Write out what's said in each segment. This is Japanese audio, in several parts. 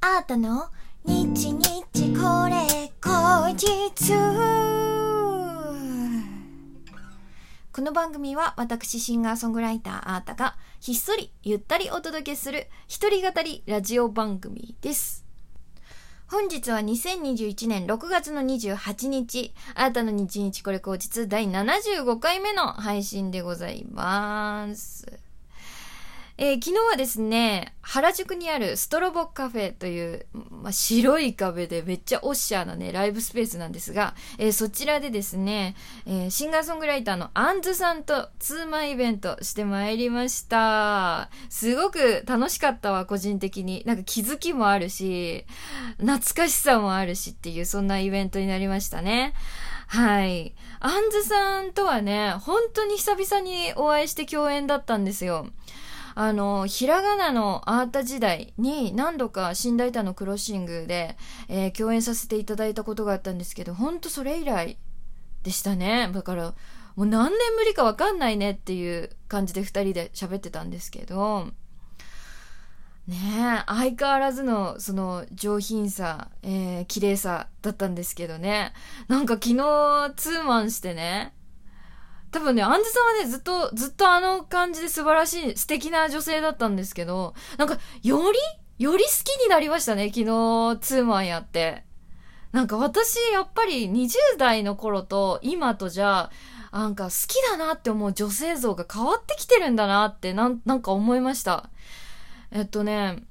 あーたの？日日これ後日この番組は私シンガーソングライターあーたがひっそりゆったりお届けする一人語りラジオ番組です。本日は2021年6月の28日、あなたの日日これ後日第75回目の配信でございます。えー昨日はですね、原宿にあるストロボカフェという、まあ、白い壁でめっちゃオッシャーなね、ライブスペースなんですが、えーそちらでですね、えーシンガーソングライターのアンズさんとツーマンイベントしてまいりました。すごく楽しかったわ、個人的に。なんか気づきもあるし、懐かしさもあるしっていう、そんなイベントになりましたね。はい。アンズさんとはね、本当に久々にお会いして共演だったんですよ。あの、ひらがなのアータ時代に何度か新大胆のクロッシングで、えー共演させていただいたことがあったんですけど、ほんとそれ以来でしたね。だから、もう何年ぶりかわかんないねっていう感じで二人で喋ってたんですけど、ねえ、相変わらずのその上品さ、えー、綺麗さだったんですけどね。なんか昨日ツーマンしてね、多分ね、アンズさんはね、ずっと、ずっとあの感じで素晴らしい、素敵な女性だったんですけど、なんか、より、より好きになりましたね、昨日、ツーマンやって。なんか私、やっぱり20代の頃と今とじゃ、なんか好きだなって思う女性像が変わってきてるんだなって、なん、なんか思いました。えっとね、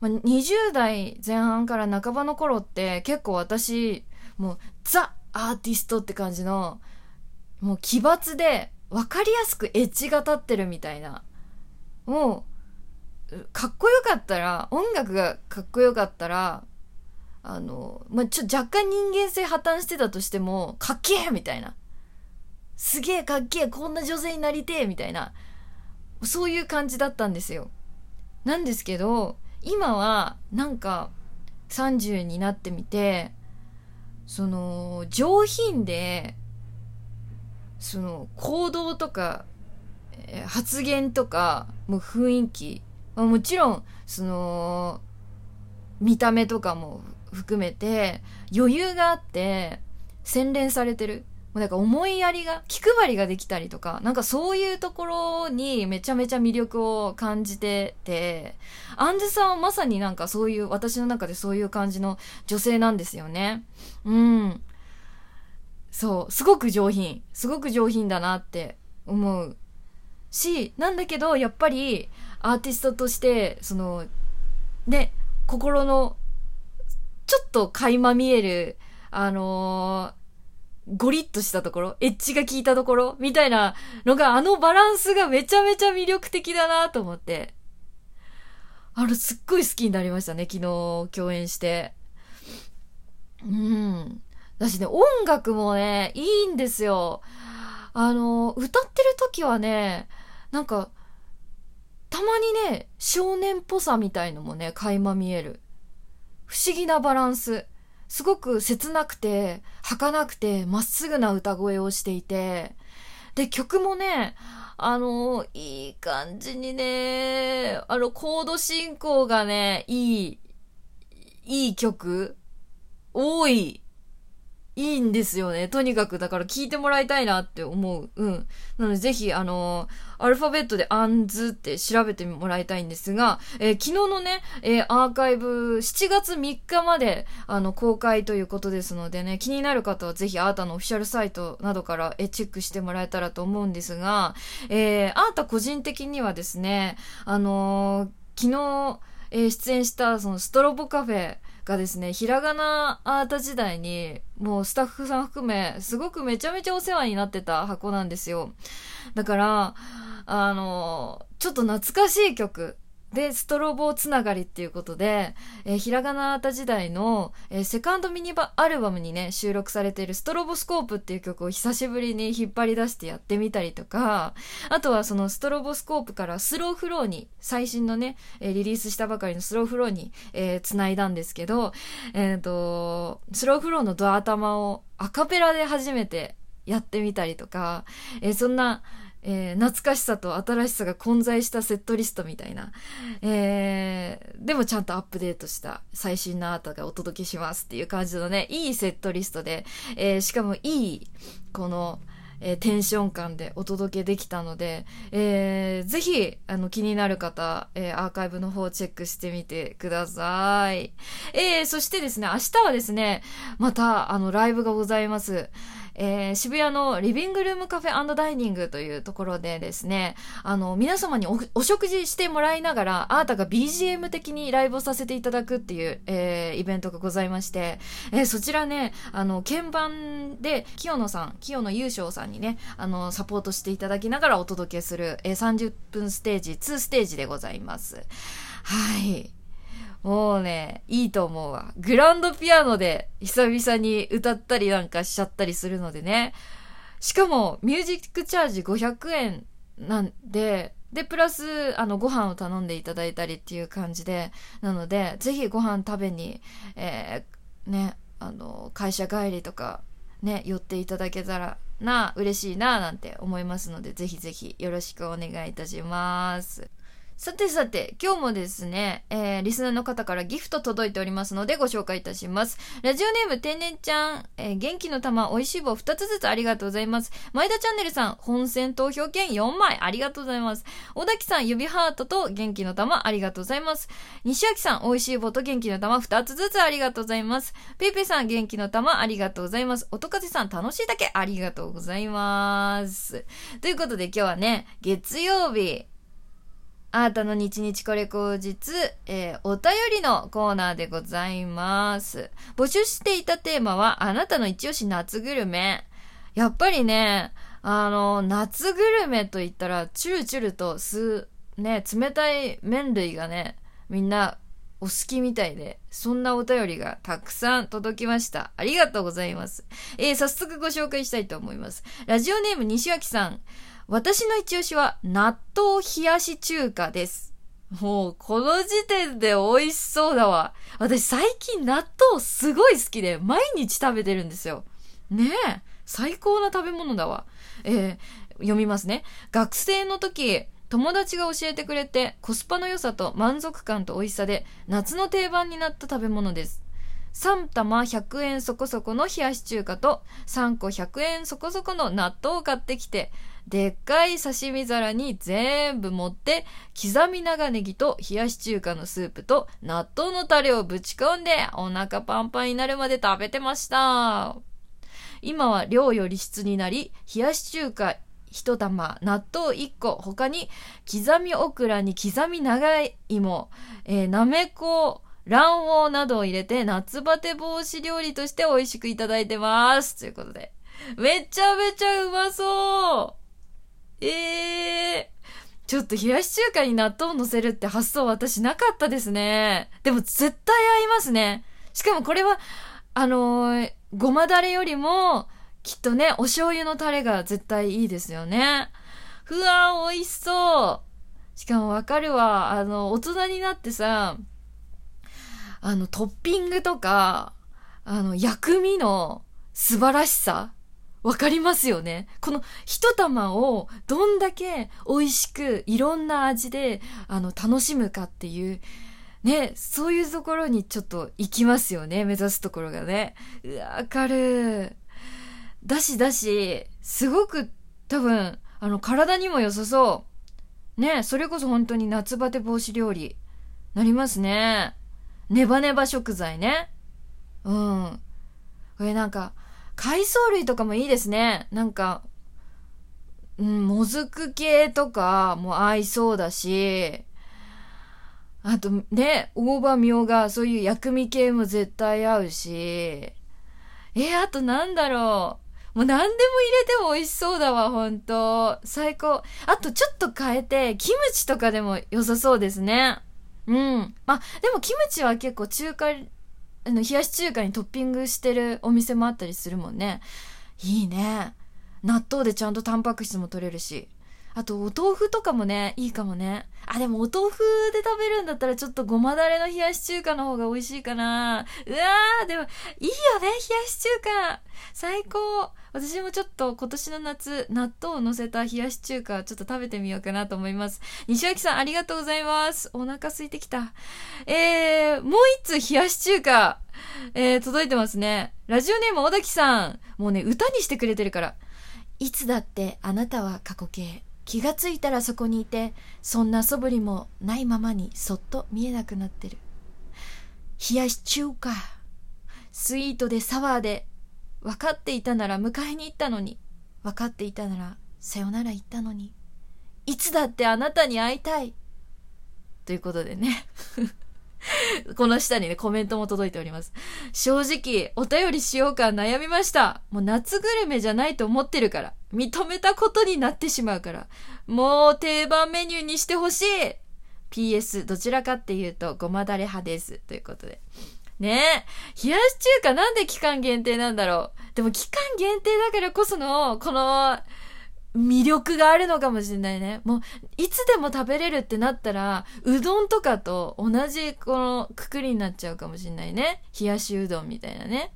20代前半から半ばの頃って結構私、もうザ・アーティストって感じの、もう奇抜で分かりやすくエッジが立ってるみたいな。もう、かっこよかったら、音楽がかっこよかったら、あの、まあ、ちょ、若干人間性破綻してたとしても、かっけえみたいな。すげえかっけえこんな女性になりてえみたいな。そういう感じだったんですよ。なんですけど、今は、なんか、30になってみて、その、上品で、その行動とか、えー発言とかもう雰囲気、まあもちろんその見た目とかも含めて余裕があって洗練されてる。もうなんか思いやりが気配りができたりとかなんかそういうところにめちゃめちゃ魅力を感じててアンズさんはまさになんかそういう私の中でそういう感じの女性なんですよね。うん。そう、すごく上品。すごく上品だなって思う。し、なんだけど、やっぱり、アーティストとして、その、ね、心の、ちょっと垣間見える、あのーゴリッとしたところ、エッジが効いたところ、みたいなのが、あのバランスがめちゃめちゃ魅力的だなと思って。あの、すっごい好きになりましたね、昨日共演して。うん。だしね、音楽もね、いいんですよ。あの、歌ってる時はね、なんか、たまにね、少年っぽさみたいのもね、垣間見える。不思議なバランス。すごく切なくて、儚くて、まっすぐな歌声をしていて、で、曲もね、あの、いい感じにね、あの、コード進行がね、いい、いい曲多い。いいんですよね。とにかく、だから聞いてもらいたいなって思う。うん。なので、ぜひ、あのアルファベットでアンズって調べてもらいたいんですが、えー昨日のね、えーアーカイブ、7月3日まで、あの、公開ということですのでね、気になる方はぜひ、アータのオフィシャルサイトなどから、えチェックしてもらえたらと思うんですが、えーアータ個人的にはですね、あの昨日、え出演した、その、ストロボカフェ、がですね、ひらがなアート時代に、もうスタッフさん含め、すごくめちゃめちゃお世話になってた箱なんですよ。だから、あの、ちょっと懐かしい曲。で、ストロボつながりっていうことで、えーひらがなアート時代の、えーセカンドミニバアルバムにね、収録されているストロボスコープっていう曲を久しぶりに引っ張り出してやってみたりとか、あとはそのストロボスコープからスローフローに、最新のね、えーリリースしたばかりのスローフローに、えー繋いだんですけど、えっ、と、スローフローのド頭をアカペラで初めてやってみたりとか、えーそんな、えー、懐かしさと新しさが混在したセットリストみたいな。えー、でもちゃんとアップデートした最新のアートがお届けしますっていう感じのね、いいセットリストで、えー、しかもいい、この、え、テンション感でお届けできたので、えー、ぜひ、あの、気になる方、えー、アーカイブの方チェックしてみてください。えー、そしてですね、明日はですね、また、あの、ライブがございます。えー、渋谷のリビングルームカフェダイニングというところでですね、あの、皆様にお食事してもらいながら、あーたが BGM 的にライブをさせていただくっていう、えー、イベントがございまして、えー、そちらね、あの、鍵盤で、清野さん、清野優勝さんにね、あの、サポートしていただきながらお届けする、えー、30分ステージ、2ステージでございます。はい。もうね、いいと思うわ。グランドピアノで久々に歌ったりなんかしちゃったりするのでね。しかも、ミュージックチャージ500円なんで、で、プラス、あの、ご飯を頼んでいただいたりっていう感じで、なので、ぜひご飯食べに、えー、ね、あの、会社帰りとか、ね、寄っていただけたらな、嬉しいな、なんて思いますので、ぜひぜひよろしくお願いいたします。さてさて、今日もですね、えー、リスナーの方からギフト届いておりますのでご紹介いたします。ラジオネーム天然ちゃん、えー、元気の玉、美味しい棒2つずつありがとうございます。前田チャンネルさん、本選投票券4枚ありがとうございます。小滝さん、指ハートと元気の玉ありがとうございます。西脇さん、美味しい棒と元気の玉2つずつありがとうございます。ペイペイさん、元気の玉ありがとうございます。音風さん、楽しいだけありがとうございます。ということで今日はね、月曜日、あなたの日日これ口実、えー、お便りのコーナーでございます。募集していたテーマは、あなたの一押し夏グルメ。やっぱりね、あの、夏グルメと言ったら、チュルチュルとす、ね、冷たい麺類がね、みんなお好きみたいで、そんなお便りがたくさん届きました。ありがとうございます。えー、早速ご紹介したいと思います。ラジオネーム西脇さん。私の一押しは納豆冷やし中華です。もう、この時点で美味しそうだわ。私最近納豆すごい好きで、毎日食べてるんですよ。ねえ。最高な食べ物だわ。えー、読みますね。学生の時、友達が教えてくれて、コスパの良さと満足感と美味しさで、夏の定番になった食べ物です。3玉100円そこそこの冷やし中華と3個100円そこそこの納豆を買ってきて、でっかい刺身皿に全部盛って、刻み長ネギと冷やし中華のスープと納豆のタレをぶち込んで、お腹パンパンになるまで食べてました。今は量より質になり、冷やし中華一玉、納豆一個、他に刻みオクラに刻み長い芋、えー、なめこ、卵黄などを入れて夏バテ防止料理として美味しくいただいてます。ということで。めちゃめちゃうまそうええー、ちょっと冷やし中華に納豆を乗せるって発想私なかったですね。でも絶対合いますね。しかもこれは、あのー、ごまだれよりも、きっとね、お醤油のタレが絶対いいですよね。ふわー美味しそう。しかもわかるわ。あの、大人になってさ、あの、トッピングとか、あの、薬味の素晴らしさわかりますよねこの一玉をどんだけ美味しくいろんな味であの楽しむかっていうね、そういうところにちょっと行きますよね、目指すところがね。うわ、わかる。だしだし、すごく多分、あの、体にも良さそう。ね、それこそ本当に夏バテ防止料理、なりますね。ネバネバ食材ね。うん。これなんか、海藻類とかもいいですね。なんか、うん、もずく系とかも合いそうだし、あとね、大葉みょうが、そういう薬味系も絶対合うし、えあとなんだろう。もう何でも入れても美味しそうだわ、ほんと。最高。あとちょっと変えて、キムチとかでも良さそうですね。うん。まあ、でもキムチは結構中華あの、冷やし中華にトッピングしてるお店もあったりするもんね。いいね。納豆でちゃんとタンパク質も取れるし。あと、お豆腐とかもね、いいかもね。あ、でもお豆腐で食べるんだったらちょっとごまだれの冷やし中華の方が美味しいかな。うわー、でも、いいよね、冷やし中華。最高。私もちょっと今年の夏、納豆を乗せた冷やし中華ちょっと食べてみようかなと思います。西脇さんありがとうございます。お腹空いてきた。えー、もう一通冷やし中華、えー、届いてますね。ラジオネーム小滝さん。もうね、歌にしてくれてるから。いつだってあなたは過去形。気がついたらそこにいて、そんな素振りもないままにそっと見えなくなってる。冷やし中華。スイートでサワーで、分かっていたなら迎えに行ったのに、分かっていたならさよなら言ったのに、いつだってあなたに会いたい。ということでね。この下にね、コメントも届いております。正直、お便りしようか悩みました。もう夏グルメじゃないと思ってるから。認めたことになってしまうから。もう定番メニューにしてほしい !PS、どちらかっていうと、ごまだれ派です。ということで。ねえ。冷やし中華なんで期間限定なんだろう。でも期間限定だからこその、この、魅力があるのかもしれないね。もう、いつでも食べれるってなったら、うどんとかと同じこのくくりになっちゃうかもしれないね。冷やしうどんみたいなね。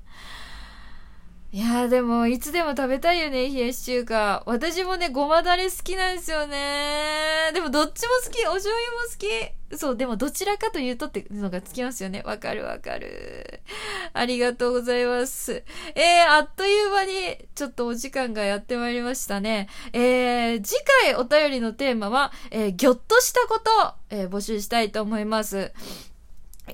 いやーでも、いつでも食べたいよね、冷やし中華。私もね、ごまだれ好きなんですよね。でもどっちも好き。お醤油も好き。そう、でもどちらかというとってのがつきますよね。わかるわかる。ありがとうございます。えー、あっという間に、ちょっとお時間がやってまいりましたね。えー、次回お便りのテーマは、えー、ぎょっとしたこと、えー、募集したいと思います。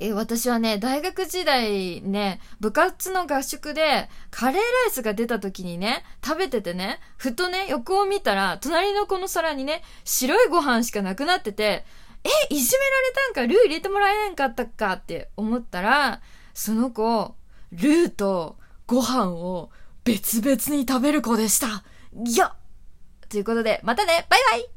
え私はね、大学時代ね、部活の合宿でカレーライスが出た時にね、食べててね、ふとね、横を見たら、隣の子の皿にね、白いご飯しかなくなってて、え、いじめられたんかルー入れてもらえんかったかって思ったら、その子、ルーとご飯を別々に食べる子でした。いやということで、またねバイバイ